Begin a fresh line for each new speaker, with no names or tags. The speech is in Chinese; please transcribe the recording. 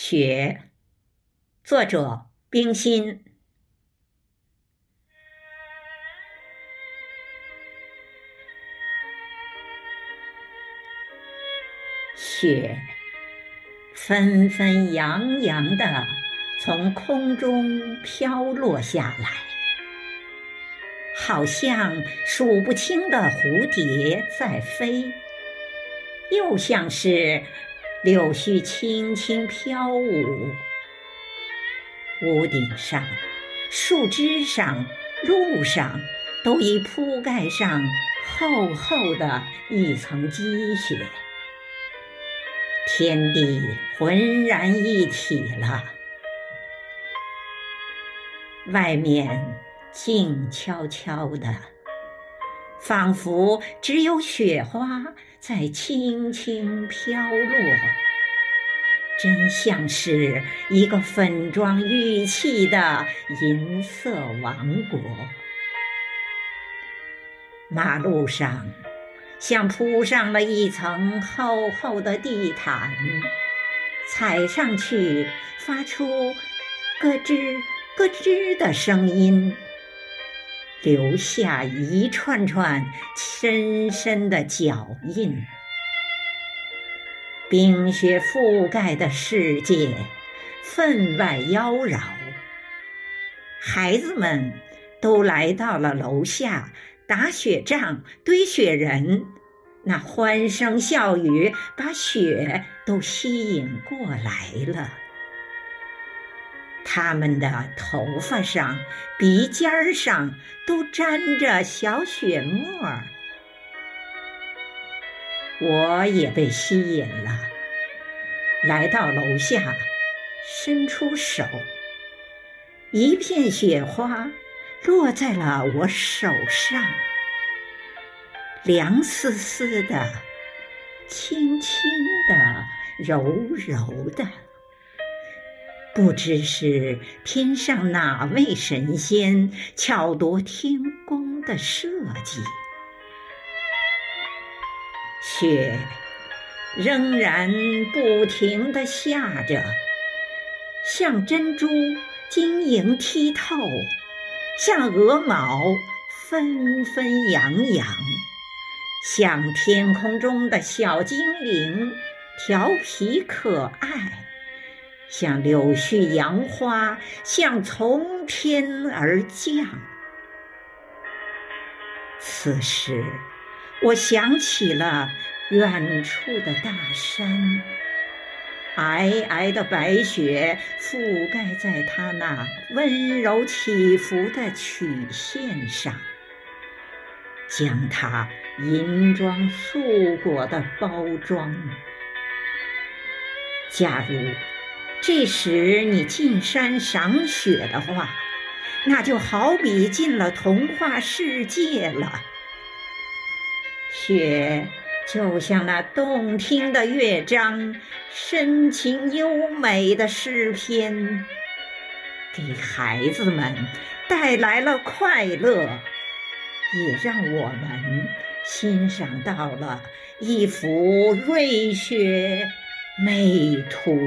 雪，作者冰心。雪纷纷扬扬的从空中飘落下来，好像数不清的蝴蝶在飞，又像是。柳絮轻轻飘舞，屋顶上、树枝上、路上，都已铺盖上厚厚的一层积雪，天地浑然一体了。外面静悄悄的，仿佛只有雪花。在轻轻飘落，真像是一个粉妆玉砌的银色王国。马路上像铺上了一层厚厚的地毯，踩上去发出咯吱咯吱的声音。留下一串串深深的脚印，冰雪覆盖的世界分外妖娆。孩子们都来到了楼下打雪仗、堆雪人，那欢声笑语把雪都吸引过来了。他们的头发上、鼻尖上都沾着小雪沫儿，我也被吸引了，来到楼下，伸出手，一片雪花落在了我手上，凉丝丝的，轻轻的，柔柔的。不知是天上哪位神仙巧夺天工的设计，雪仍然不停地下着，像珍珠晶莹剔透，像鹅毛纷纷扬扬，像天空中的小精灵调皮可爱。像柳絮杨花，像从天而降。此时，我想起了远处的大山，皑皑的白雪覆盖在它那温柔起伏的曲线上，将它银装素裹的包装。假如。这时你进山赏雪的话，那就好比进了童话世界了。雪就像那动听的乐章，深情优美的诗篇，给孩子们带来了快乐，也让我们欣赏到了一幅瑞雪美图。